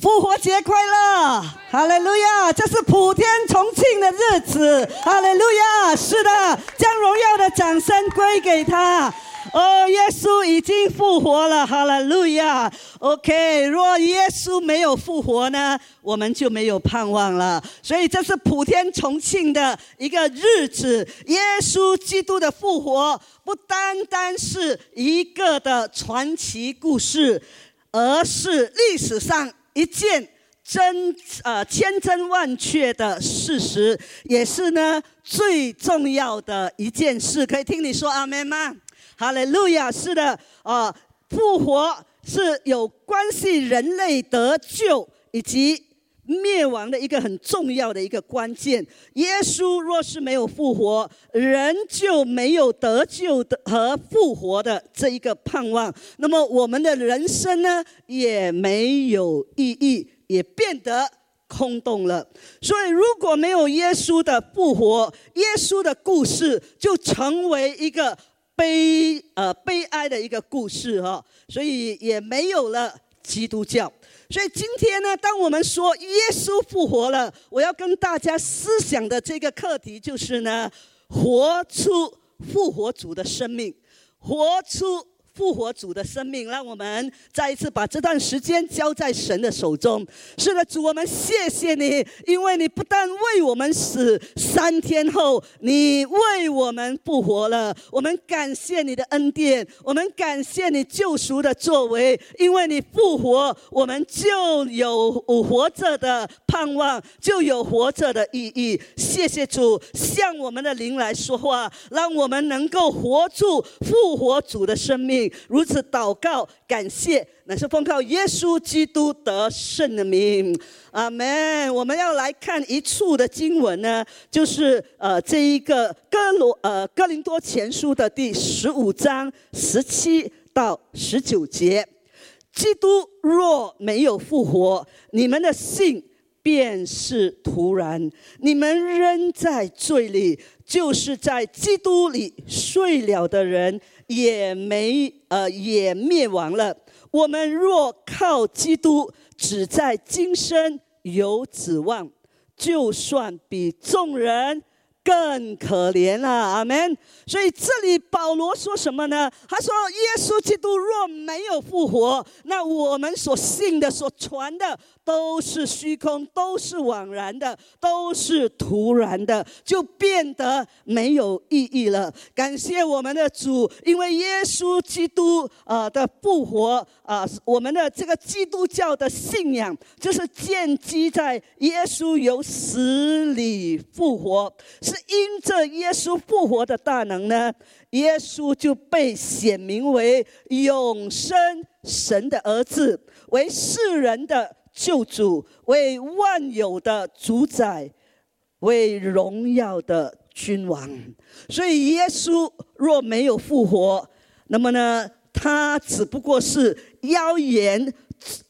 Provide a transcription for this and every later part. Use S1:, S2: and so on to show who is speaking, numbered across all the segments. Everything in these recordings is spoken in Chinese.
S1: 复活节快乐，哈利路亚！这是普天同庆的日子，哈利路亚！是的，将荣耀的掌声归给他。哦，耶稣已经复活了，哈利路亚。OK，若耶稣没有复活呢，我们就没有盼望了。所以这是普天同庆的一个日子。耶稣基督的复活不单单是一个的传奇故事，而是历史上。一件真呃千真万确的事实，也是呢最重要的一件事。可以听你说阿门吗？哈利路亚！是的，哦，复活是有关系人类得救以及灭亡的一个很重要的一个关键。耶稣若是没有复活，人就没有得救的和复活的这一个盼望。那么我们的人生呢，也没有意义，也变得空洞了。所以，如果没有耶稣的复活，耶稣的故事就成为一个悲呃悲哀的一个故事哈。所以，也没有了基督教。所以今天呢，当我们说耶稣复活了，我要跟大家思想的这个课题就是呢，活出复活主的生命，活出。复活主的生命，让我们再一次把这段时间交在神的手中。是的，主，我们谢谢你，因为你不但为我们死，三天后你为我们复活了。我们感谢你的恩典，我们感谢你救赎的作为。因为你复活，我们就有活着的盼望，就有活着的意义。谢谢主，向我们的灵来说话，让我们能够活出复活主的生命。如此祷告，感谢，乃是奉靠耶稣基督得胜的名，阿门。我们要来看一处的经文呢，就是呃这一个哥罗呃哥林多前书的第十五章十七到十九节。基督若没有复活，你们的信便是徒然，你们仍在罪里，就是在基督里睡了的人。也没呃也灭亡了。我们若靠基督，只在今生有指望，就算比众人。更可怜了，阿门。所以这里保罗说什么呢？他说：“耶稣基督若没有复活，那我们所信的、所传的都是虚空，都是枉然的，都是徒然的，就变得没有意义了。”感谢我们的主，因为耶稣基督啊的复活啊，我们的这个基督教的信仰就是建基在耶稣由死里复活，是。因着耶稣复活的大能呢，耶稣就被显明为永生神的儿子，为世人的救主，为万有的主宰，为荣耀的君王。所以，耶稣若没有复活，那么呢，他只不过是妖言。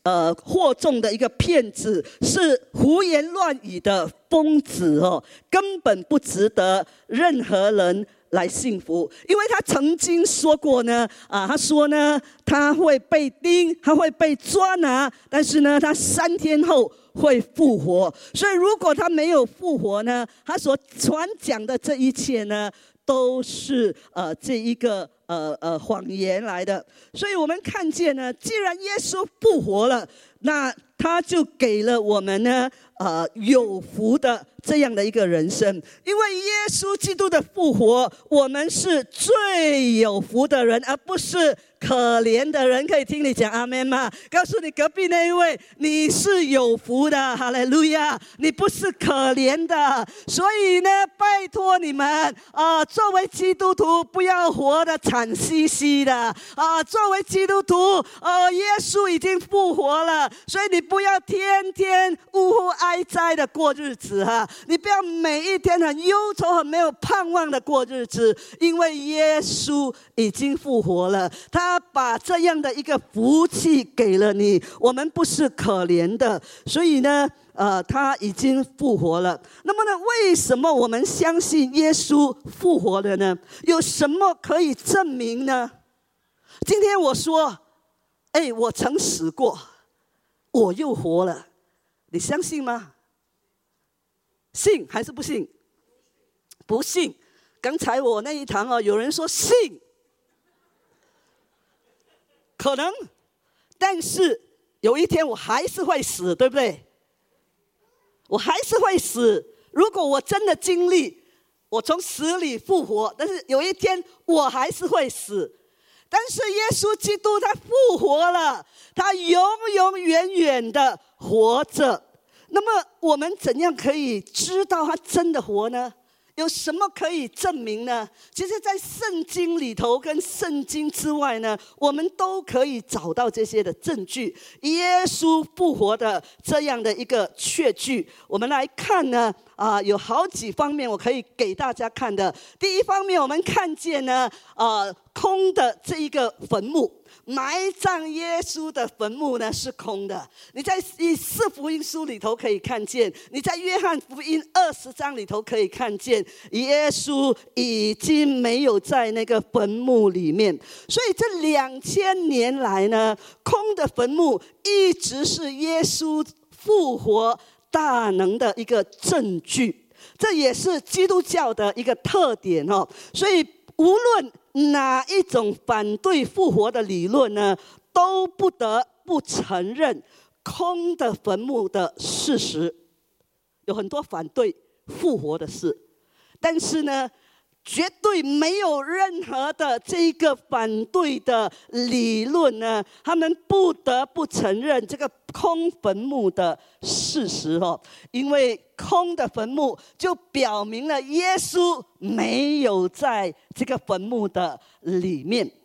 S1: 呃，惑众的一个骗子，是胡言乱语的疯子哦，根本不值得任何人来幸福，因为他曾经说过呢，啊，他说呢，他会被钉，他会被抓拿，但是呢，他三天后会复活，所以如果他没有复活呢，他所传讲的这一切呢，都是呃这一个。呃呃，谎言来的，所以我们看见呢，既然耶稣复活了，那他就给了我们呢，呃，有福的这样的一个人生。因为耶稣基督的复活，我们是最有福的人，而不是。可怜的人可以听你讲阿门吗？告诉你隔壁那一位，你是有福的，哈利路亚！你不是可怜的，所以呢，拜托你们啊，作为基督徒不要活得惨兮兮的啊！作为基督徒，哦，耶稣已经复活了，所以你不要天天呜呼哀哉的过日子哈！你不要每一天很忧愁、很没有盼望的过日子，因为耶稣已经复活了，他。他把这样的一个福气给了你，我们不是可怜的，所以呢，呃，他已经复活了。那么呢，为什么我们相信耶稣复活了呢？有什么可以证明呢？今天我说，哎，我曾死过，我又活了。你相信吗？信还是不信？不信。刚才我那一堂哦，有人说信，可能，但是有一天我还是会死，对不对？我还是会死。如果我真的经历我从死里复活，但是有一天我还是会死。但是耶稣基督他复活了，他永永远远的活着。那么我们怎样可以知道他真的活呢？有什么可以证明呢？其实，在圣经里头跟圣经之外呢，我们都可以找到这些的证据。耶稣复活的这样的一个确据，我们来看呢，啊，有好几方面我可以给大家看的。第一方面，我们看见呢，啊，空的这一个坟墓。埋葬耶稣的坟墓呢是空的。你在以四福音书里头可以看见，你在约翰福音二十章里头可以看见，耶稣已经没有在那个坟墓里面。所以这两千年来呢，空的坟墓一直是耶稣复活大能的一个证据。这也是基督教的一个特点哦。所以无论。哪一种反对复活的理论呢？都不得不承认空的坟墓的事实。有很多反对复活的事，但是呢？绝对没有任何的这个反对的理论呢，他们不得不承认这个空坟墓的事实哦，因为空的坟墓就表明了耶稣没有在这个坟墓的里面。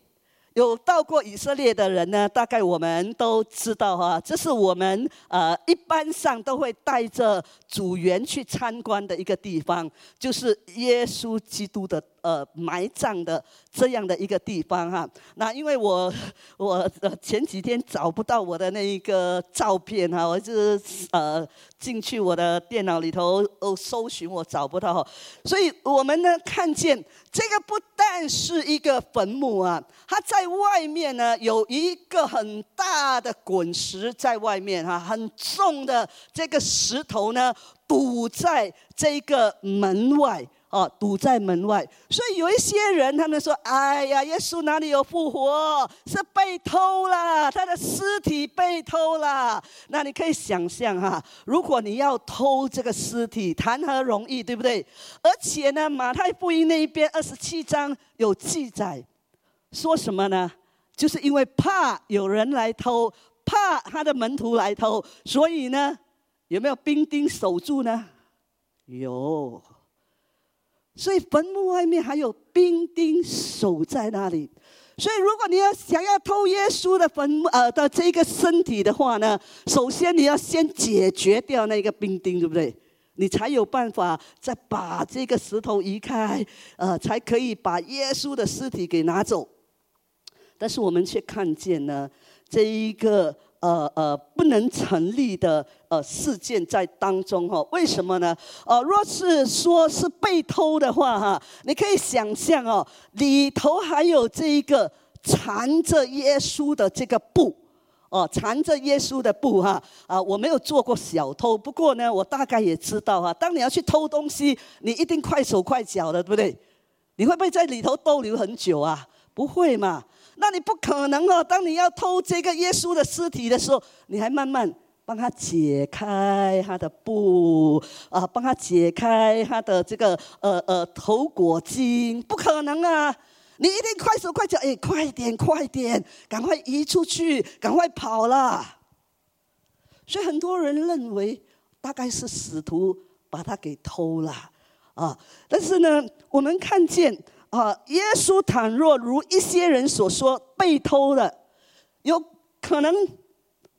S1: 有到过以色列的人呢，大概我们都知道哈，这是我们呃一般上都会带着组员去参观的一个地方，就是耶稣基督的呃埋葬的这样的一个地方哈。那因为我 我前几天找不到我的那一个照片哈，我就是呃进去我的电脑里头哦搜寻我找不到，所以我们呢看见这个不但是一个坟墓啊，它在。在外面呢，有一个很大的滚石在外面哈，很重的这个石头呢，堵在这个门外哦，堵在门外。所以有一些人他们说：“哎呀，耶稣哪里有复活？是被偷了，他的尸体被偷了。”那你可以想象哈，如果你要偷这个尸体，谈何容易，对不对？而且呢，马太福音那一边二十七章有记载。说什么呢？就是因为怕有人来偷，怕他的门徒来偷，所以呢，有没有兵丁守住呢？有。所以坟墓外面还有兵丁守在那里。所以如果你要想要偷耶稣的坟墓呃的这个身体的话呢，首先你要先解决掉那个兵丁，对不对？你才有办法再把这个石头移开，呃，才可以把耶稣的尸体给拿走。但是我们却看见呢，这一个呃呃不能成立的呃事件在当中哈？为什么呢？呃，若是说是被偷的话哈，你可以想象哦，里头还有这一个缠着耶稣的这个布，哦，缠着耶稣的布哈啊，我没有做过小偷，不过呢，我大概也知道哈，当你要去偷东西，你一定快手快脚的，对不对？你会不会在里头逗留很久啊？不会嘛？那你不可能哦！当你要偷这个耶稣的尸体的时候，你还慢慢帮他解开他的布啊，帮他解开他的这个呃呃头裹巾，不可能啊！你一定快手快脚，哎，快点快点，赶快移出去，赶快跑了。所以很多人认为大概是使徒把他给偷了啊，但是呢，我们看见。啊，耶稣倘若如一些人所说被偷了，有可能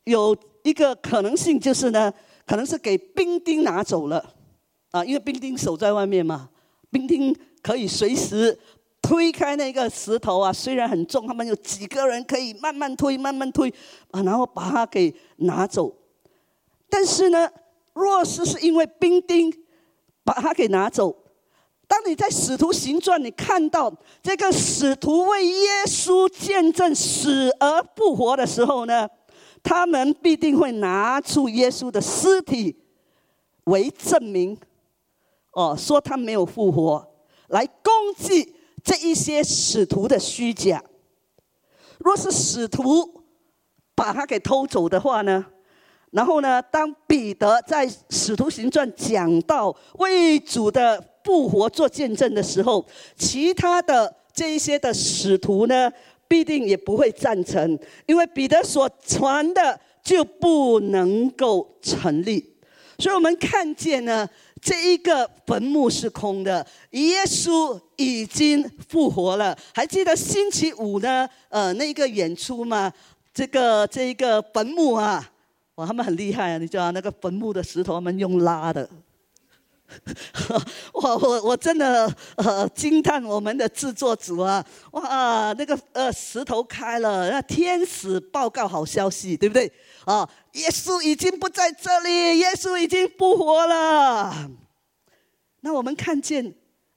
S1: 有一个可能性就是呢，可能是给兵丁拿走了，啊，因为兵丁守在外面嘛，兵丁可以随时推开那个石头啊，虽然很重，他们有几个人可以慢慢推，慢慢推，啊，然后把它给拿走。但是呢，若是是因为兵丁把它给拿走。当你在使徒行传，你看到这个使徒为耶稣见证死而复活的时候呢，他们必定会拿出耶稣的尸体为证明，哦，说他没有复活，来攻击这一些使徒的虚假。若是使徒把他给偷走的话呢？然后呢，当彼得在使徒行传讲到为主的复活做见证的时候，其他的这一些的使徒呢？必定也不会赞成，因为彼得所传的就不能够成立。所以我们看见呢，这一个坟墓是空的，耶稣已经复活了。还记得星期五呢？呃，那个演出吗？这个这一个坟墓啊，哇，他们很厉害啊！你知道那个坟墓的石头，他们用拉的。我我我真的呃惊叹我们的制作组啊！哇，那个呃石头开了，那天使报告好消息，对不对？啊，耶稣已经不在这里，耶稣已经复活了。那我们看见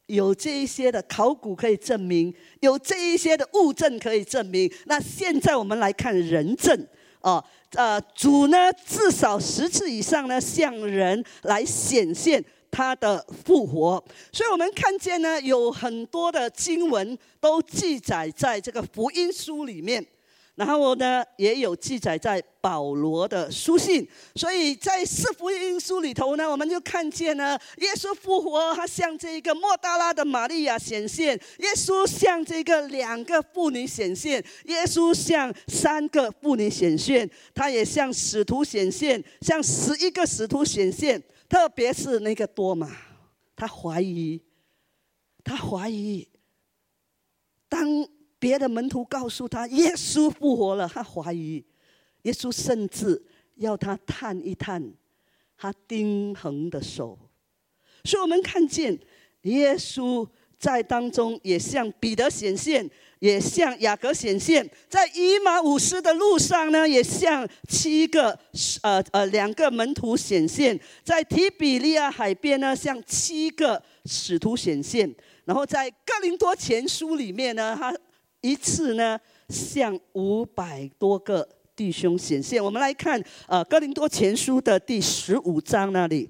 S1: 有这一些的考古可以证明，有这一些的物证可以证明。那现在我们来看人证啊，呃，主呢至少十次以上呢向人来显现。他的复活，所以我们看见呢，有很多的经文都记载在这个福音书里面，然后呢，也有记载在保罗的书信。所以在四福音书里头呢，我们就看见呢，耶稣复活，他向这个莫大拉的玛利亚显现；耶稣向这个两个妇女显现；耶稣向三个妇女显现；他也向使徒显现，向十一个使徒显现。特别是那个多玛，他怀疑，他怀疑。当别的门徒告诉他耶稣复活了，他怀疑。耶稣甚至要他探一探他钉痕的手。所以我们看见耶稣在当中也向彼得显现。也向雅各显现，在以马五斯的路上呢，也向七个呃呃两个门徒显现；在提比利亚海边呢，向七个使徒显现；然后在哥林多前书里面呢，他一次呢向五百多个弟兄显现。我们来看呃哥林多前书的第十五章那里，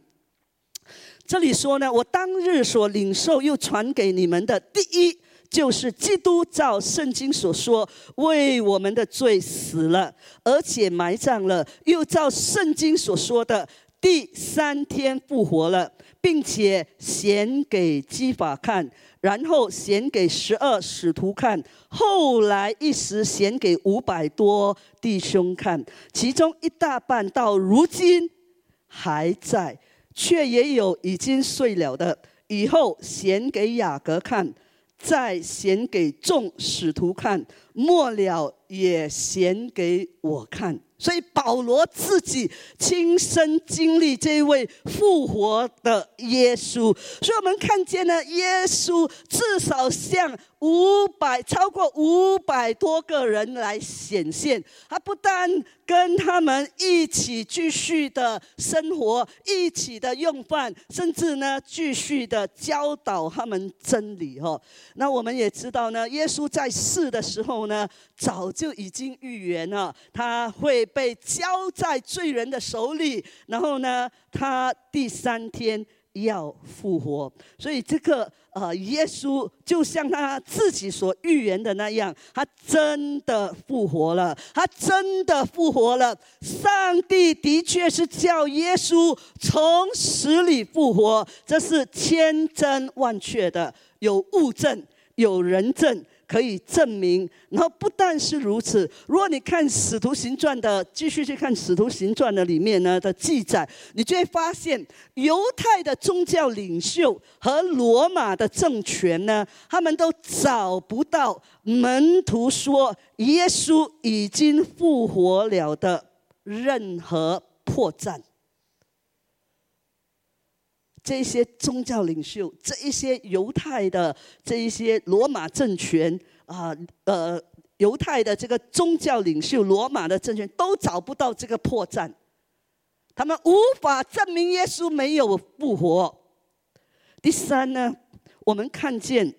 S1: 这里说呢，我当日所领受又传给你们的第一。就是基督照圣经所说，为我们的罪死了，而且埋葬了，又照圣经所说的第三天复活了，并且显给基法看，然后显给十二使徒看，后来一时显给五百多弟兄看，其中一大半到如今还在，却也有已经睡了的，以后显给雅各看。再显给众使徒看，末了也显给我看。所以保罗自己亲身经历这位复活的耶稣，所以我们看见呢，耶稣至少向五百超过五百多个人来显现。他不但跟他们一起继续的生活，一起的用饭，甚至呢继续的教导他们真理。哈，那我们也知道呢，耶稣在世的时候呢，早就已经预言了，他会。被交在罪人的手里，然后呢，他第三天要复活。所以这个呃，耶稣就像他自己所预言的那样，他真的复活了，他真的复活了。上帝的确是叫耶稣从死里复活，这是千真万确的，有物证，有人证。可以证明，然后不但是如此，如果你看《使徒行传》的，继续去看《使徒行传》的里面呢的记载，你就会发现，犹太的宗教领袖和罗马的政权呢，他们都找不到门徒说耶稣已经复活了的任何破绽。这些宗教领袖，这一些犹太的这一些罗马政权啊，呃，犹太的这个宗教领袖，罗马的政权都找不到这个破绽，他们无法证明耶稣没有复活。第三呢，我们看见，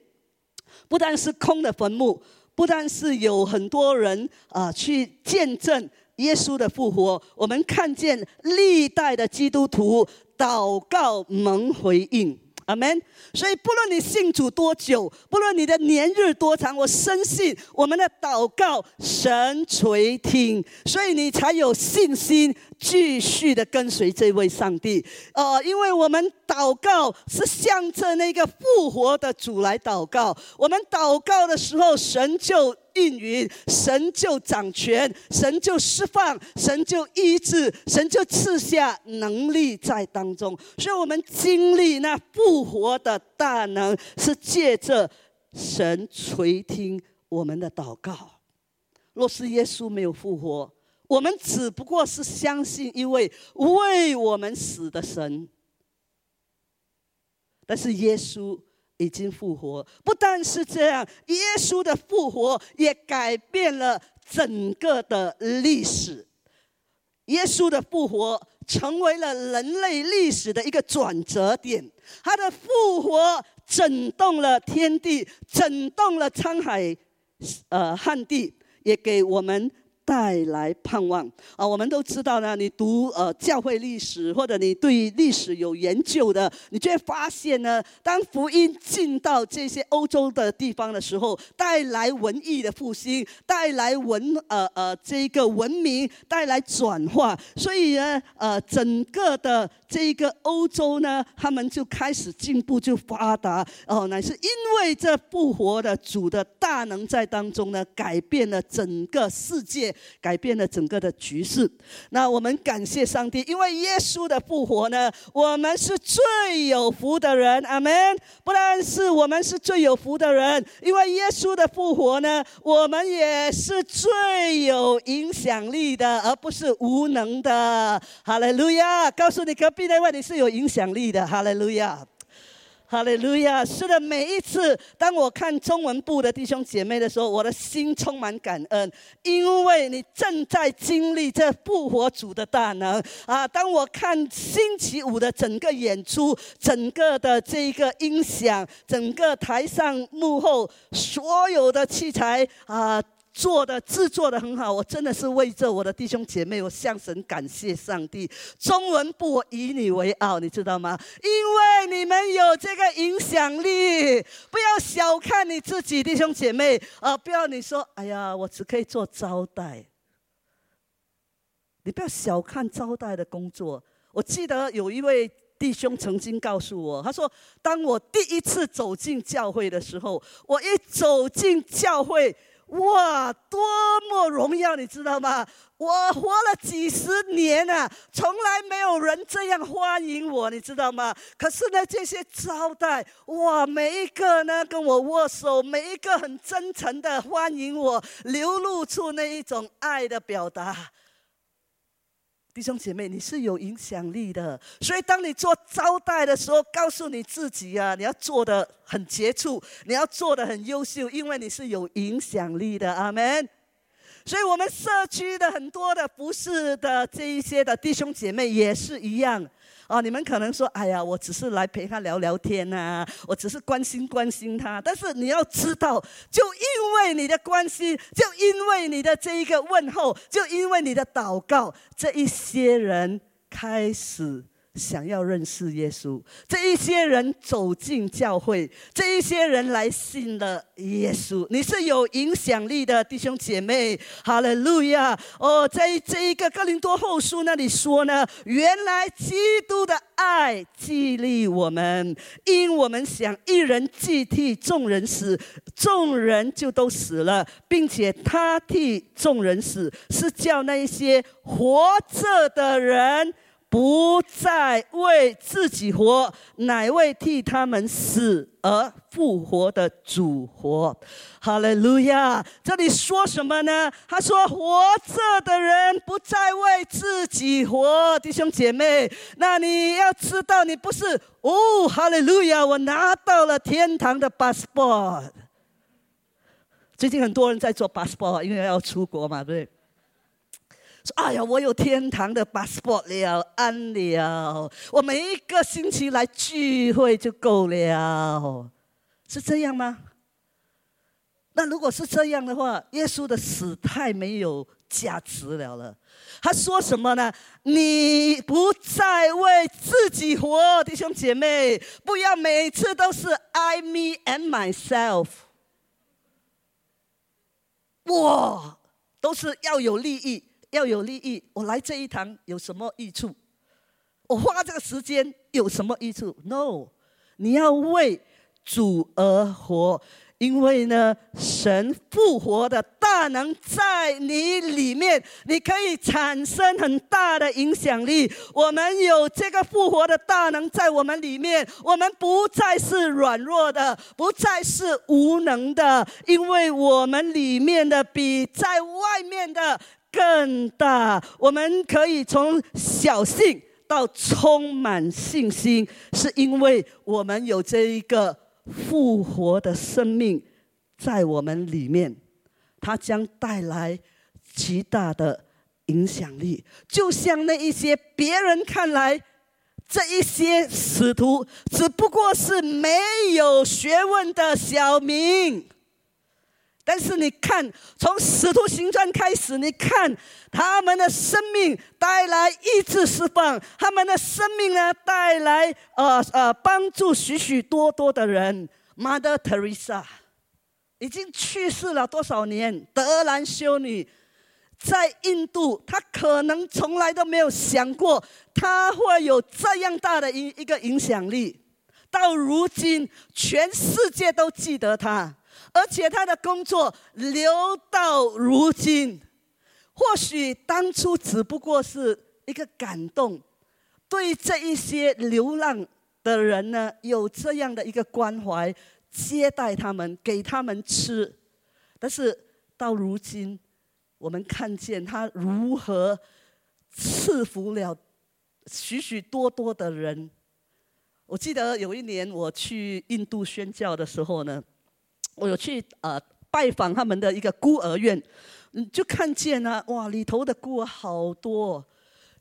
S1: 不但是空的坟墓，不但是有很多人啊去见证耶稣的复活，我们看见历代的基督徒祷告蒙回应。阿门。所以，不论你信主多久，不论你的年日多长，我深信我们的祷告神垂听，所以你才有信心继续的跟随这位上帝。呃，因为我们祷告是向着那个复活的主来祷告，我们祷告的时候，神就。应允，神就掌权，神就释放，神就医治，神就赐下能力在当中。所以，我们经历那复活的大能，是借着神垂听我们的祷告。若是耶稣没有复活，我们只不过是相信一位为我们死的神。但是耶稣。已经复活，不但是这样，耶稣的复活也改变了整个的历史。耶稣的复活成为了人类历史的一个转折点，他的复活震动了天地，震动了沧海，呃，旱地，也给我们。带来盼望啊！我们都知道呢，你读呃教会历史，或者你对历史有研究的，你就会发现呢，当福音进到这些欧洲的地方的时候，带来文艺的复兴，带来文呃呃这个文明，带来转化，所以呢呃整个的这个欧洲呢，他们就开始进步，就发达哦，乃是因为这复活的主的大能在当中呢，改变了整个世界。改变了整个的局势。那我们感谢上帝，因为耶稣的复活呢，我们是最有福的人。阿门。不但是我们是最有福的人，因为耶稣的复活呢，我们也是最有影响力的，而不是无能的。哈利路亚！告诉你隔壁那位，你是有影响力的。哈利路亚。哈利路亚！是的，每一次当我看中文部的弟兄姐妹的时候，我的心充满感恩，因为你正在经历这复活主的大能啊！当我看星期五的整个演出，整个的这个音响，整个台上幕后所有的器材啊。做的制作的很好，我真的是为着我的弟兄姐妹，我向神感谢上帝。中文部我以你为傲，你知道吗？因为你们有这个影响力，不要小看你自己，弟兄姐妹啊！不要你说，哎呀，我只可以做招待。你不要小看招待的工作。我记得有一位弟兄曾经告诉我，他说，当我第一次走进教会的时候，我一走进教会。哇，多么荣耀，你知道吗？我活了几十年啊，从来没有人这样欢迎我，你知道吗？可是呢，这些招待，哇，每一个呢跟我握手，每一个很真诚的欢迎我，流露出那一种爱的表达。弟兄姐妹，你是有影响力的，所以当你做招待的时候，告诉你自己啊，你要做的很杰出，你要做的很优秀，因为你是有影响力的。阿门。所以我们社区的很多的不是的这一些的弟兄姐妹也是一样。哦，你们可能说，哎呀，我只是来陪他聊聊天呐，我只是关心关心他。但是你要知道，就因为你的关心，就因为你的这一个问候，就因为你的祷告，这一些人开始。想要认识耶稣，这一些人走进教会，这一些人来信了耶稣。你是有影响力的弟兄姐妹，哈利路亚！哦，在这一个哥林多后书那里说呢，原来基督的爱激励我们，因我们想一人既替众人死，众人就都死了，并且他替众人死，是叫那一些活着的人。不再为自己活，乃为替他们死而复活的主活。哈利路亚！这里说什么呢？他说：“活着的人不再为自己活。”弟兄姐妹，那你要知道，你不是哦。哈利路亚！我拿到了天堂的 passport。最近很多人在做 passport，因为要出国嘛，对不对？哎呀，我有天堂的 passport 了，安了。我每一个星期来聚会就够了，是这样吗？那如果是这样的话，耶稣的死太没有价值了了。他说什么呢？你不再为自己活，弟兄姐妹，不要每次都是 I me and myself。哇，都是要有利益，要有利益。我来这一堂有什么益处？我花这个时间有什么益处？No，你要为主而活。因为呢，神复活的大能在你里面，你可以产生很大的影响力。我们有这个复活的大能在我们里面，我们不再是软弱的，不再是无能的，因为我们里面的比在外面的更大。我们可以从小信到充满信心，是因为我们有这一个。复活的生命在我们里面，它将带来极大的影响力。就像那一些别人看来，这一些使徒只不过是没有学问的小民。但是你看，从使徒行传开始，你看他们的生命带来意志释放，他们的生命呢带来呃呃帮助许许多多的人。Mother Teresa 已经去世了多少年？德兰修女在印度，她可能从来都没有想过，她会有这样大的一一个影响力。到如今，全世界都记得她。而且他的工作留到如今，或许当初只不过是一个感动，对这一些流浪的人呢，有这样的一个关怀，接待他们，给他们吃。但是到如今，我们看见他如何赐福了许许多多的人。我记得有一年我去印度宣教的时候呢。我有去呃拜访他们的一个孤儿院，嗯，就看见啊，哇，里头的孤儿好多，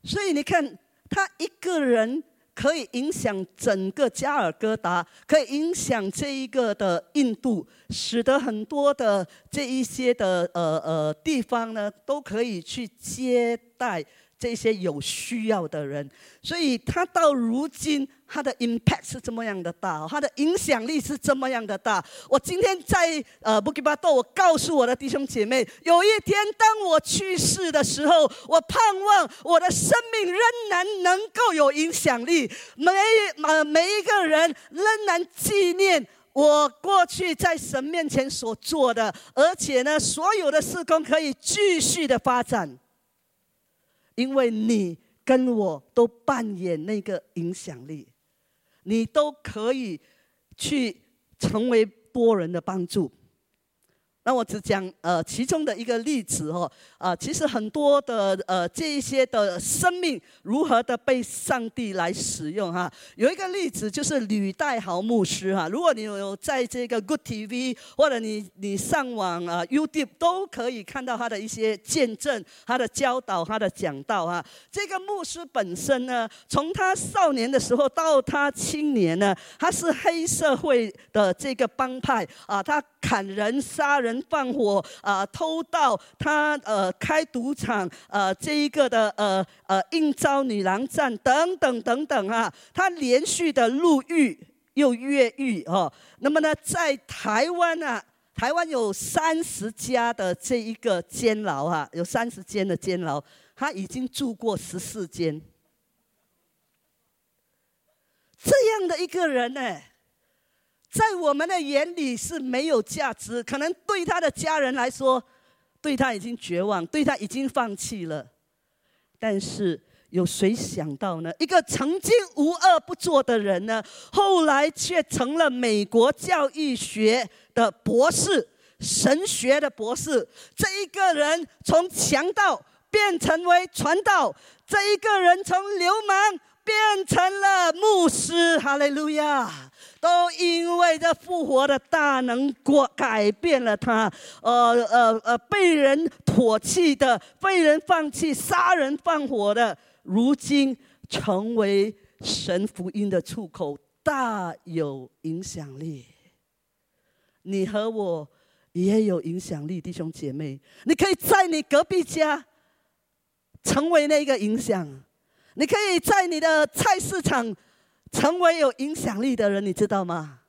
S1: 所以你看，他一个人可以影响整个加尔各答，可以影响这一个的印度，使得很多的这一些的呃呃地方呢，都可以去接待。这些有需要的人，所以他到如今他的 impact 是这么样的大，他的影响力是这么样的大。我今天在呃布吉巴多，我告诉我的弟兄姐妹，有一天当我去世的时候，我盼望我的生命仍然能够有影响力，每呃每一个人仍然纪念我过去在神面前所做的，而且呢，所有的事工可以继续的发展。因为你跟我都扮演那个影响力，你都可以去成为多人的帮助。那我只讲呃其中的一个例子哦，啊，其实很多的呃这一些的生命如何的被上帝来使用哈。有一个例子就是吕代豪牧师哈，如果你有在这个 Good TV 或者你你上网啊 YouTube 都可以看到他的一些见证、他的教导、他的讲道哈。这个牧师本身呢，从他少年的时候到他青年呢，他是黑社会的这个帮派啊，他砍人、杀人。放火啊，偷盗他呃，开赌场呃，这一个的呃呃，应招女郎站等等等等啊，他连续的入狱又越狱哦。那么呢，在台湾啊，台湾有三十家的这一个监牢啊，有三十间的监牢，他已经住过十四间，这样的一个人呢。在我们的眼里是没有价值，可能对他的家人来说，对他已经绝望，对他已经放弃了。但是有谁想到呢？一个曾经无恶不作的人呢，后来却成了美国教育学的博士，神学的博士。这一个人从强盗变成为传道，这一个人从流氓变成了牧师。哈利路亚。都因为这复活的大能过改变了他，呃呃呃，被人唾弃的，被人放弃，杀人放火的，如今成为神福音的出口，大有影响力。你和我也有影响力，弟兄姐妹，你可以在你隔壁家成为那个影响，你可以在你的菜市场成为有影响力的人，你知道吗？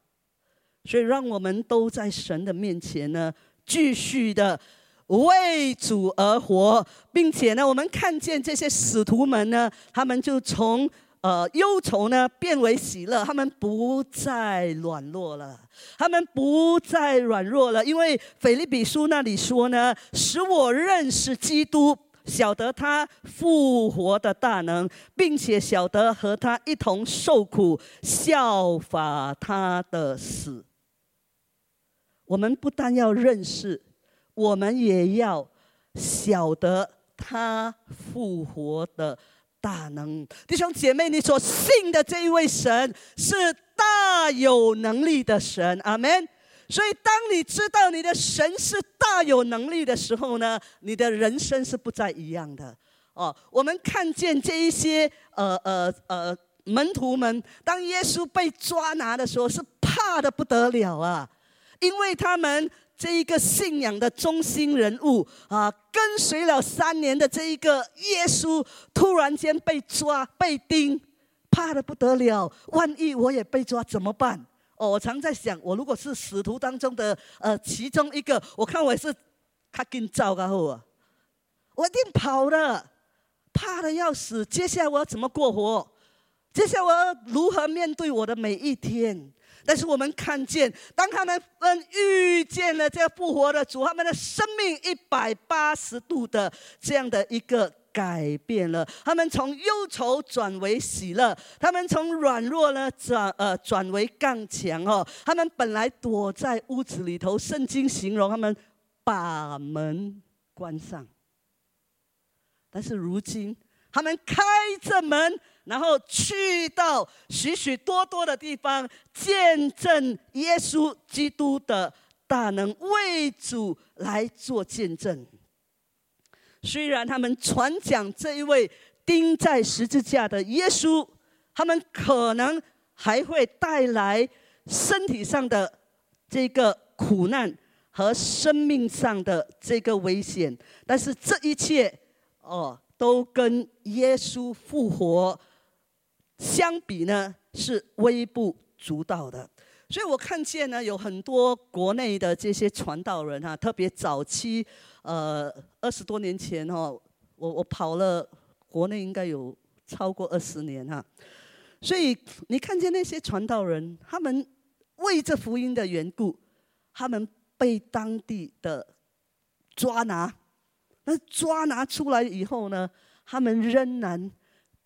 S1: 所以，让我们都在神的面前呢，继续的为主而活，并且呢，我们看见这些使徒们呢，他们就从。呃，忧愁呢变为喜乐，他们不再软弱了，他们不再软弱了，因为腓利比书那里说呢，使我认识基督，晓得他复活的大能，并且晓得和他一同受苦，效法他的死。我们不但要认识，我们也要晓得他复活的。大能，弟兄姐妹，你所信的这一位神是大有能力的神，阿门。所以，当你知道你的神是大有能力的时候呢，你的人生是不再一样的。哦，我们看见这一些呃呃呃门徒们，当耶稣被抓拿的时候，是怕的不得了啊，因为他们。这一个信仰的中心人物啊，跟随了三年的这一个耶稣，突然间被抓被钉，怕的不得了。万一我也被抓怎么办？哦，我常在想，我如果是使徒当中的呃其中一个，我看我是他更糟糕啊！我一定跑了，怕的要死。接下来我要怎么过活？接下来我要如何面对我的每一天？但是我们看见，当他们嗯遇见了这个复活的主，他们的生命一百八十度的这样的一个改变了。他们从忧愁转为喜乐，他们从软弱呢转呃转为刚强哦。他们本来躲在屋子里头，圣经形容他们把门关上，但是如今他们开着门。然后去到许许多多的地方，见证耶稣基督的大能，为主来做见证。虽然他们传讲这一位钉在十字架的耶稣，他们可能还会带来身体上的这个苦难和生命上的这个危险，但是这一切哦，都跟耶稣复活。相比呢，是微不足道的。所以我看见呢，有很多国内的这些传道人哈，特别早期，呃，二十多年前哈，我我跑了国内应该有超过二十年哈。所以你看见那些传道人，他们为这福音的缘故，他们被当地的抓拿，那抓拿出来以后呢，他们仍然。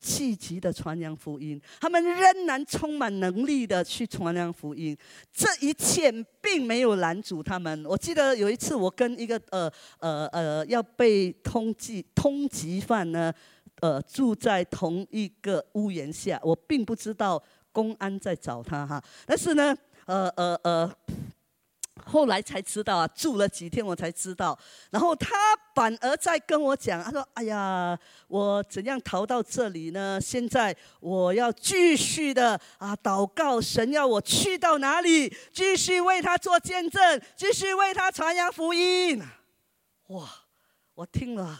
S1: 积极的传扬福音，他们仍然充满能力的去传扬福音，这一切并没有拦阻他们。我记得有一次，我跟一个呃呃呃要被通缉通缉犯呢，呃住在同一个屋檐下，我并不知道公安在找他哈，但是呢，呃呃呃。后来才知道啊，住了几天我才知道。然后他反而在跟我讲，他说：“哎呀，我怎样逃到这里呢？现在我要继续的啊祷告，神要我去到哪里，继续为他做见证，继续为他传扬福音。”哇！我听了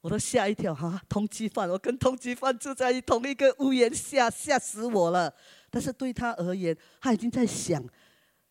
S1: 我都吓一跳哈，通缉犯，我跟通缉犯住在同一个屋檐下，吓死我了。但是对他而言，他已经在想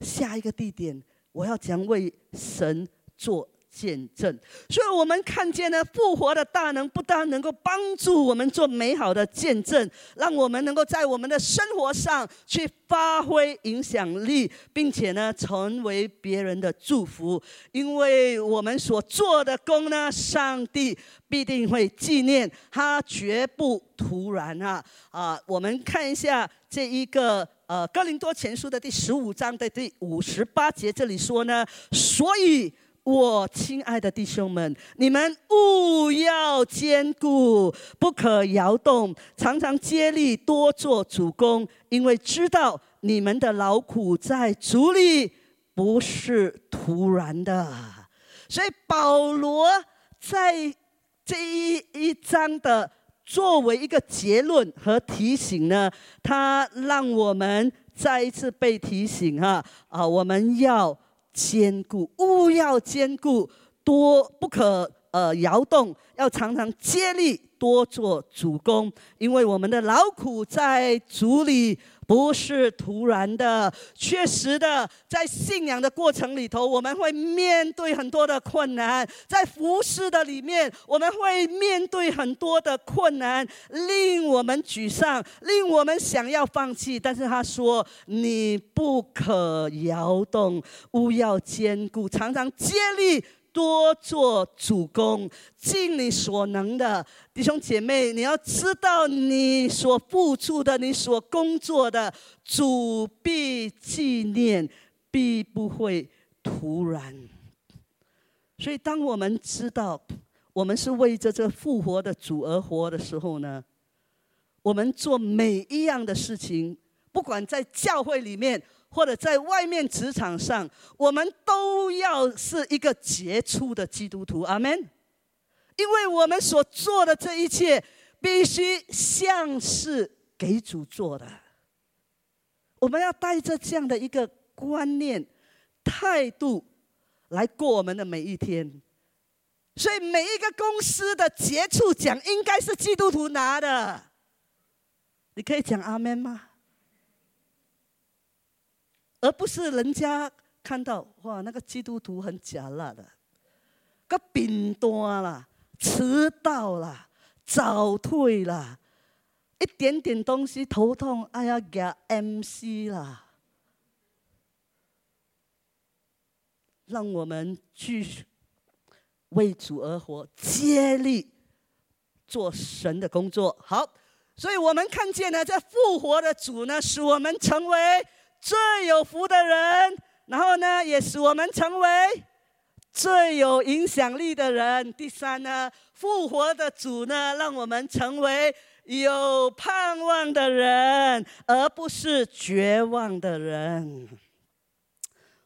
S1: 下一个地点。我要将为神做见证，所以我们看见呢，复活的大能不但能够帮助我们做美好的见证，让我们能够在我们的生活上去发挥影响力，并且呢，成为别人的祝福。因为我们所做的功呢，上帝必定会纪念，他绝不突然啊啊！我们看一下这一个。呃，哥林多前书的第十五章的第五十八节，这里说呢，所以我亲爱的弟兄们，你们务要坚固，不可摇动，常常接力，多做主公，因为知道你们的劳苦在主里不是突然的。所以保罗在这一一章的。作为一个结论和提醒呢，它让我们再一次被提醒哈啊，我们要兼顾，勿要兼顾，多不可呃摇动，要常常接力。多做主公，因为我们的劳苦在主里不是突然的，确实的，在信仰的过程里头，我们会面对很多的困难；在服侍的里面，我们会面对很多的困难，令我们沮丧，令我们想要放弃。但是他说：“你不可摇动，勿要坚固，常常接力。”多做主公，尽你所能的弟兄姐妹，你要知道，你所付出的，你所工作的，主必纪念，必不会突然。所以，当我们知道我们是为着这复活的主而活的时候呢，我们做每一样的事情，不管在教会里面。或者在外面职场上，我们都要是一个杰出的基督徒，阿门。因为我们所做的这一切，必须像是给主做的。我们要带着这样的一个观念、态度来过我们的每一天。所以，每一个公司的杰出奖，应该是基督徒拿的。你可以讲阿门吗？而不是人家看到哇，那个基督徒很假辣的，个饼多啦，迟到啦，早退啦，一点点东西头痛，哎呀，给 MC 啦。让我们继续为主而活，接力做神的工作。好，所以我们看见呢，在复活的主呢，使我们成为。最有福的人，然后呢，也使我们成为最有影响力的人。第三呢，复活的主呢，让我们成为有盼望的人，而不是绝望的人。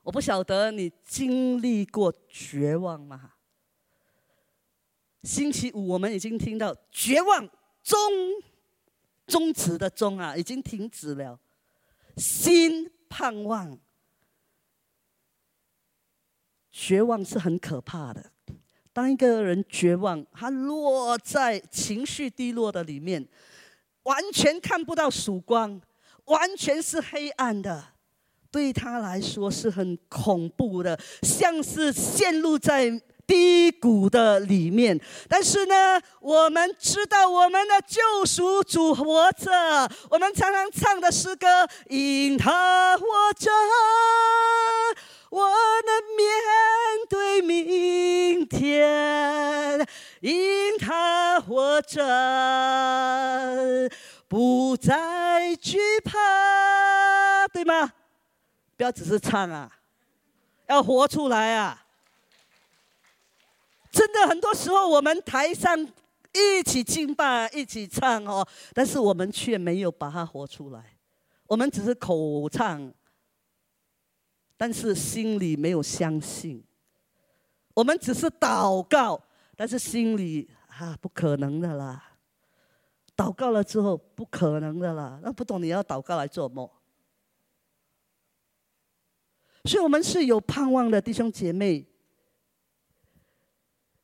S1: 我不晓得你经历过绝望吗？星期五我们已经听到绝望终终止的终啊，已经停止了。心盼望，绝望是很可怕的。当一个人绝望，他落在情绪低落的里面，完全看不到曙光，完全是黑暗的，对他来说是很恐怖的，像是陷入在。低谷的里面，但是呢，我们知道我们的救赎主活着。我们常常唱的诗歌：因他活着，我能面对明天；因他活着，不再惧怕，对吗？不要只是唱啊，要活出来啊！真的，很多时候我们台上一起敬拜、一起唱哦，但是我们却没有把它活出来。我们只是口唱，但是心里没有相信。我们只是祷告，但是心里啊，不可能的啦。祷告了之后，不可能的啦。那不懂你要祷告来做梦？所以我们是有盼望的，弟兄姐妹。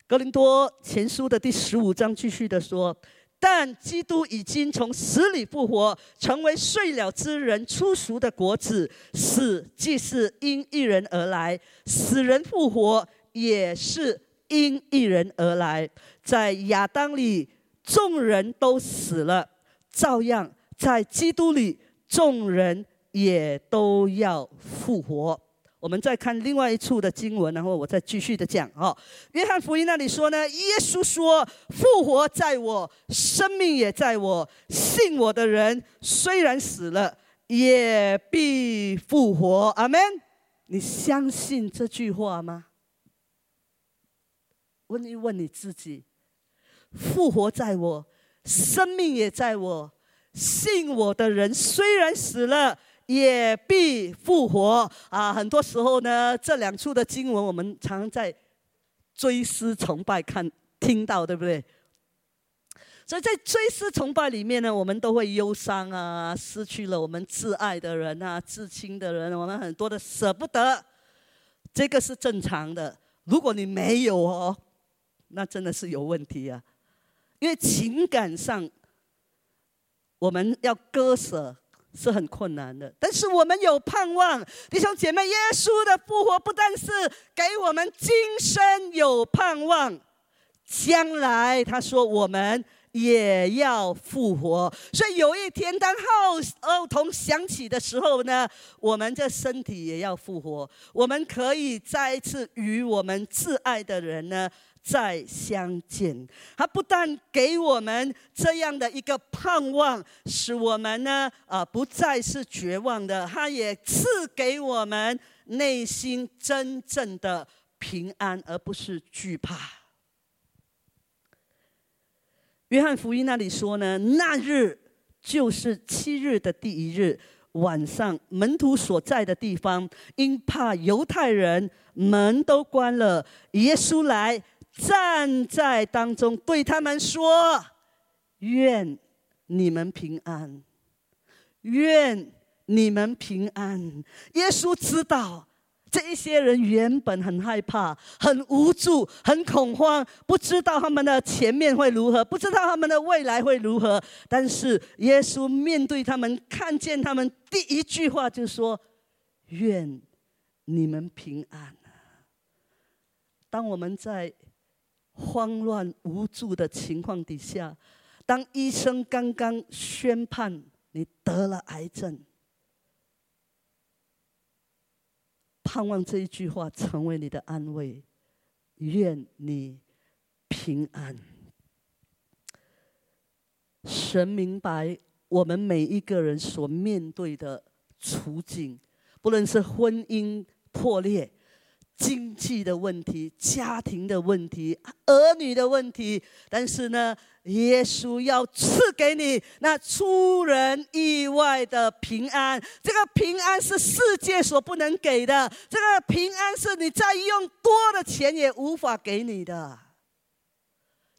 S1: 格林多前书的第十五章继续的说：“但基督已经从死里复活，成为睡了之人出熟的果子。死既是因一人而来，死人复活也是因一人而来。在亚当里，众人都死了，照样在基督里，众人也都要复活。”我们再看另外一处的经文，然后我再继续的讲哦。约翰福音那里说呢，耶稣说：“复活在我，生命也在我。信我的人，虽然死了，也必复活。”阿门。你相信这句话吗？问一问你自己：复活在我，生命也在我。信我的人，虽然死了。也必复活啊！很多时候呢，这两处的经文我们常在追思崇拜看听到，对不对？所以在追思崇拜里面呢，我们都会忧伤啊，失去了我们挚爱的人啊，至亲的人，我们很多的舍不得。这个是正常的。如果你没有哦，那真的是有问题啊！因为情感上我们要割舍是很困难的，但是我们有盼望，弟兄姐妹，耶稣的复活不但是给我们今生有盼望，将来他说我们。也要复活，所以有一天当号筒响起的时候呢，我们这身体也要复活。我们可以再一次与我们挚爱的人呢再相见。他不但给我们这样的一个盼望，使我们呢啊不再是绝望的，他也赐给我们内心真正的平安，而不是惧怕。约翰福音那里说呢，那日就是七日的第一日晚上，门徒所在的地方，因怕犹太人，门都关了。耶稣来站在当中，对他们说：“愿你们平安，愿你们平安。”耶稣知道。这一些人原本很害怕、很无助、很恐慌，不知道他们的前面会如何，不知道他们的未来会如何。但是耶稣面对他们，看见他们，第一句话就说：“愿你们平安。”当我们在慌乱无助的情况底下，当医生刚刚宣判你得了癌症。盼望这一句话成为你的安慰，愿你平安。神明白我们每一个人所面对的处境，不论是婚姻破裂。经济的问题、家庭的问题、儿女的问题，但是呢，耶稣要赐给你那出人意外的平安。这个平安是世界所不能给的，这个平安是你再用多的钱也无法给你的。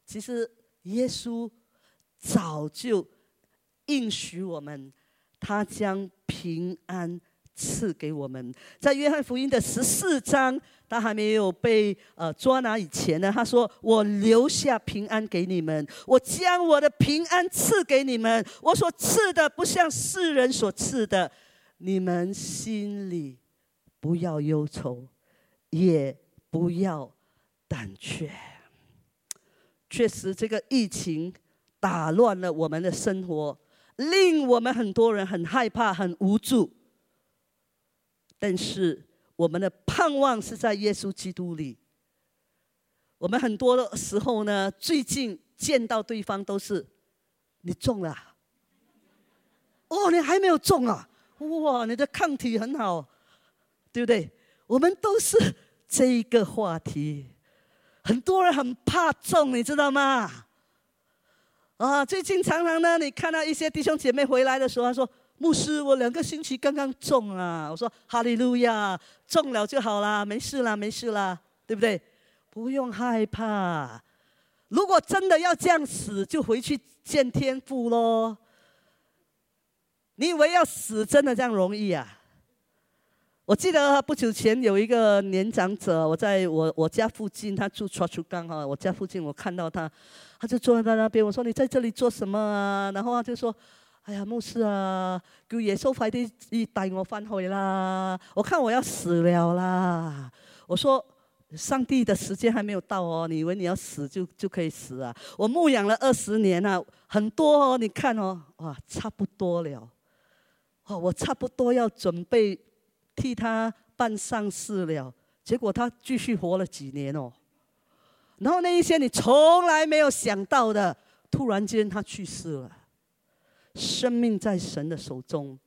S1: 其实耶稣早就应许我们，他将平安。赐给我们，在约翰福音的十四章，他还没有被呃捉拿以前呢，他说：“我留下平安给你们，我将我的平安赐给你们。我所赐的不像世人所赐的，你们心里不要忧愁，也不要胆怯。”确实，这个疫情打乱了我们的生活，令我们很多人很害怕、很无助。但是我们的盼望是在耶稣基督里。我们很多的时候呢，最近见到对方都是你中了，哦，你还没有中啊？哇，你的抗体很好，对不对？我们都是这一个话题。很多人很怕中，你知道吗？啊，最近常常呢，你看到一些弟兄姐妹回来的时候，他说。牧师，我两个星期刚刚中啊！我说哈利路亚，中了就好啦，没事啦，没事啦，对不对？不用害怕。如果真的要这样死，就回去见天父喽。你以为要死真的这样容易啊？我记得不久前有一个年长者，我在我我家附近，他住川楚岗哈，我家附近我看到他，他就坐在那边。我说你在这里做什么啊？然后他就说。哎呀，牧师啊，叫耶稣快啲带我翻去啦！我看我要死了啦！我说，上帝的时间还没有到哦，你以为你要死就就可以死啊？我牧养了二十年了，很多哦，你看哦，哇，差不多了，哦，我差不多要准备替他办丧事了，结果他继续活了几年哦。然后那一些你从来没有想到的，突然间他去世了。生命在神的手中，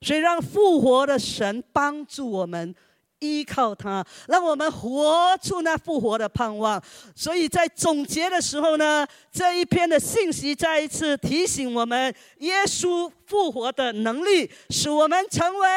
S1: 所以让复活的神帮助我们，依靠他，让我们活出那复活的盼望。所以在总结的时候呢，这一篇的信息再一次提醒我们：耶稣复活的能力，使我们成为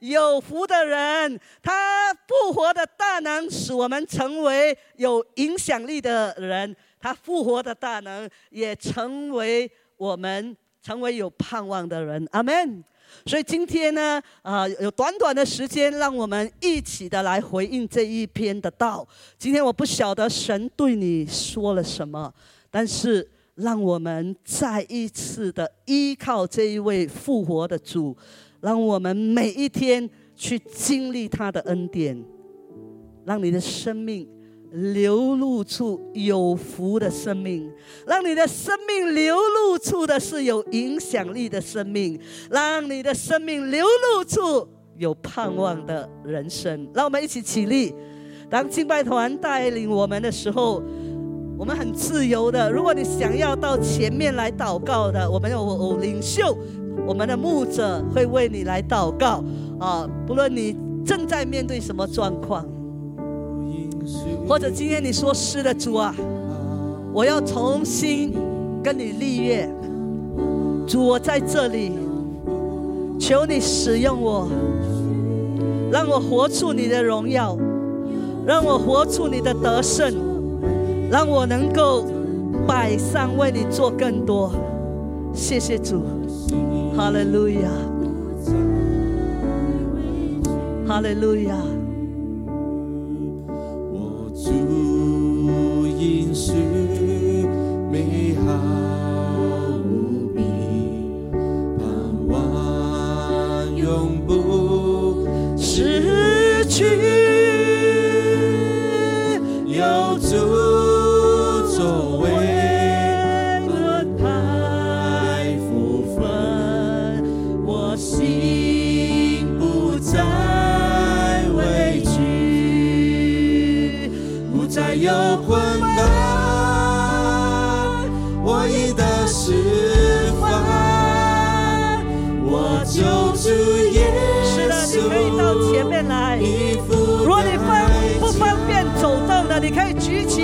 S1: 有福的人；他复活的大能，使我们成为有影响力的人；他复活的大能，也成为我们。成为有盼望的人。阿门。所以今天呢，啊，有短短的时间，让我们一起的来回应这一篇的道。今天我不晓得神对你说了什么，但是让我们再一次的依靠这一位复活的主，让我们每一天去经历他的恩典，让你的生命。流露出有福的生命，让你的生命流露出的是有影响力的生命，让你的生命流露出有盼望的人生。让我们一起起立，当敬拜团带领我们的时候，我们很自由的。如果你想要到前面来祷告的，我们有领袖，我们的牧者会为你来祷告啊。不论你正在面对什么状况。或者今天你说是的主啊，我要重新跟你立约。主，我在这里，求你使用我，让我活出你的荣耀，让我活出你的得胜，让我能够摆上为你做更多。谢谢主，哈利路亚，哈利路亚。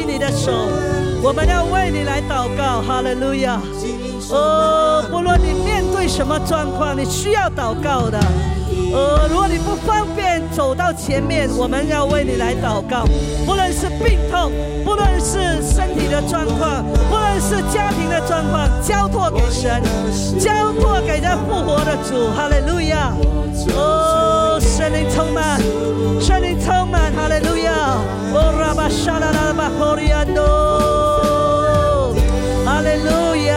S1: 你的手，我们要为你来祷告。哈利路亚！哦，不论你面对什么状况，你需要祷告的。呃，如果你不方便走到前面，我们要为你来祷告。不论是病痛，不论是身体的状况，不论是家庭的状况，交托给神，交托给这复活的主。哈利路亚！哦，圣灵充满，圣灵充满，哈利路亚！哦，拉巴沙拉拉巴霍利亚诺，哈利路亚！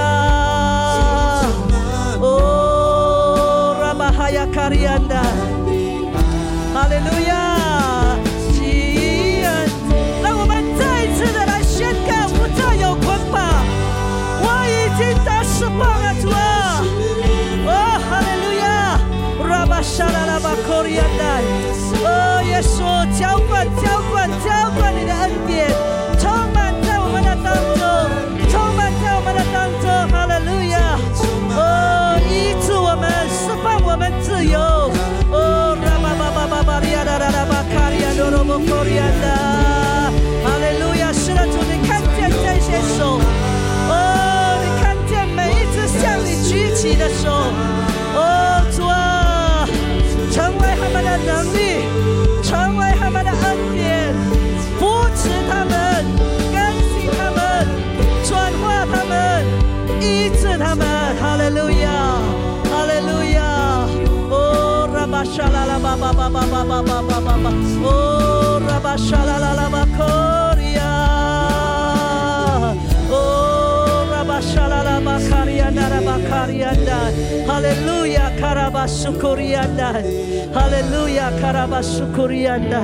S1: 哈利巴沙啦啦巴巴巴巴巴巴巴巴巴，哦，拉巴沙啦啦啦巴科里亚，哦，拉巴沙啦啦巴卡里亚那拉巴卡里亚那，哈利路亚卡拉巴苏库里亚那，哈利路亚卡拉巴苏库里亚那。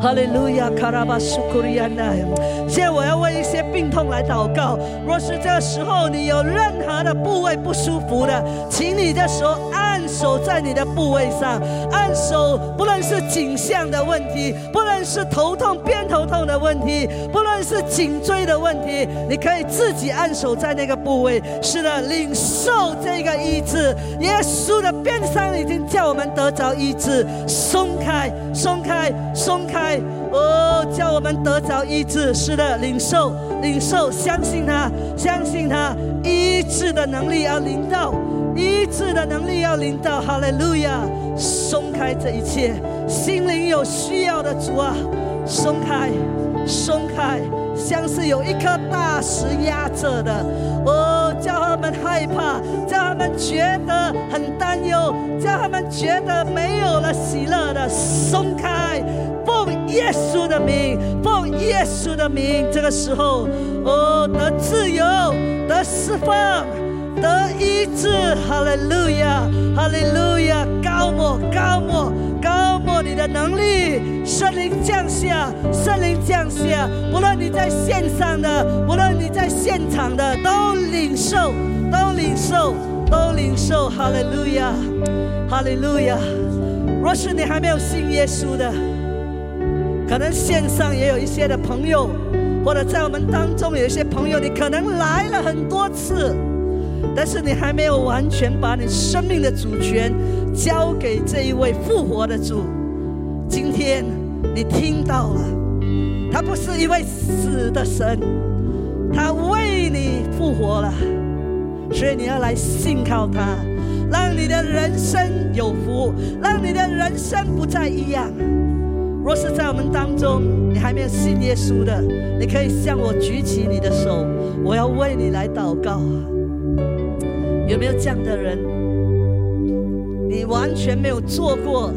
S1: 哈利路亚，卡拉巴苏库利亚奈。现在我要为一些病痛来祷告。若是这时候你有任何的部位不舒服的，请你的手按手在你的部位上，按手，不论是颈项的问题，不论是头痛、偏头痛的问题，不论是颈椎的问题，你可以自己按手在那个部位。是的，领受这个医治。耶稣的鞭伤已经叫我们得着医治。松开，松开，松开。哦，叫我们得着医治，是的，领受，领受，相信他，相信他，医治的能力要领到，医治的能力要临到，哈利路亚！松开这一切，心灵有需要的主啊，松开，松开，像是有一颗大石压着的，哦，叫。他们害怕，叫他们觉得很担忧，叫他们觉得没有了喜乐的松开，奉耶稣的名，奉耶稣的名，这个时候，哦，得自由，得释放，得医治，哈利路亚，哈利路亚，高莫高莫。高莫你的能力，圣灵降下，圣灵降下。无论你在线上的，无论你在现场的，都领受，都领受，都领受。哈利路亚，哈利路亚。若是你还没有信耶稣的，可能线上也有一些的朋友，或者在我们当中有一些朋友，你可能来了很多次。但是你还没有完全把你生命的主权交给这一位复活的主。今天你听到了，他不是一位死的神，他为你复活了，所以你要来信靠他，让你的人生有福，让你的人生不再一样。若是在我们当中你还没有信耶稣的，你可以向我举起你的手，我要为你来祷告。有没有这样的人？你完全没有做过。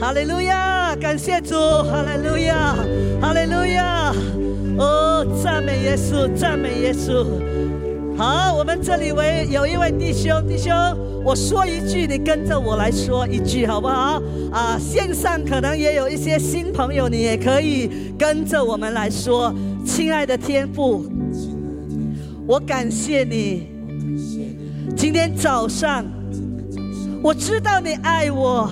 S1: 哈利路亚，感谢主，哈利路亚，哈利路亚。哦，赞美耶稣，赞美耶稣。好，我们这里为有一位弟兄，弟兄，我说一句，你跟着我来说一句，好不好？啊，线上可能也有一些新朋友，你也可以跟着我们来说。亲爱的天父，我感谢你。今天早上，我知道你爱我，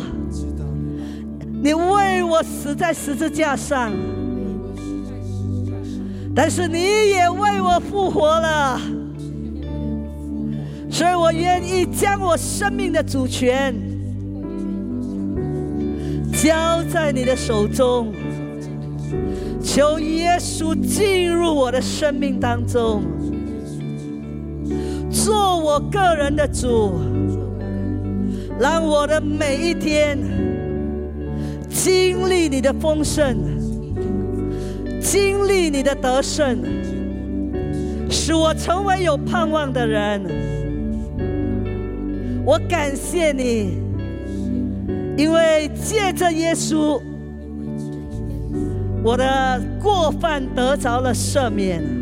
S1: 你为我死在十字架上，但是你也为我复活了，所以我愿意将我生命的主权交在你的手中，求耶稣进入我的生命当中。做我个人的主，让我的每一天经历你的丰盛，经历你的得胜，使我成为有盼望的人。我感谢你，因为借着耶稣，我的过犯得着了赦免。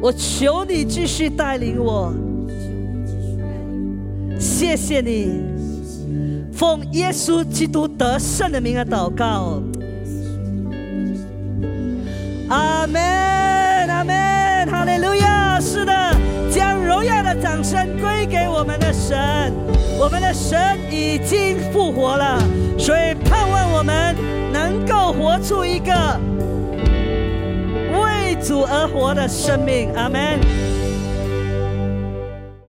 S1: 我求你继续带领我，谢谢你，奉耶稣基督得胜的名而祷告，阿门，阿门，哈利路亚！是的，将荣耀的掌声归给我们的神，我们的神已经复活了，所以盼望我们能够活出一个。主而活的生命，阿门。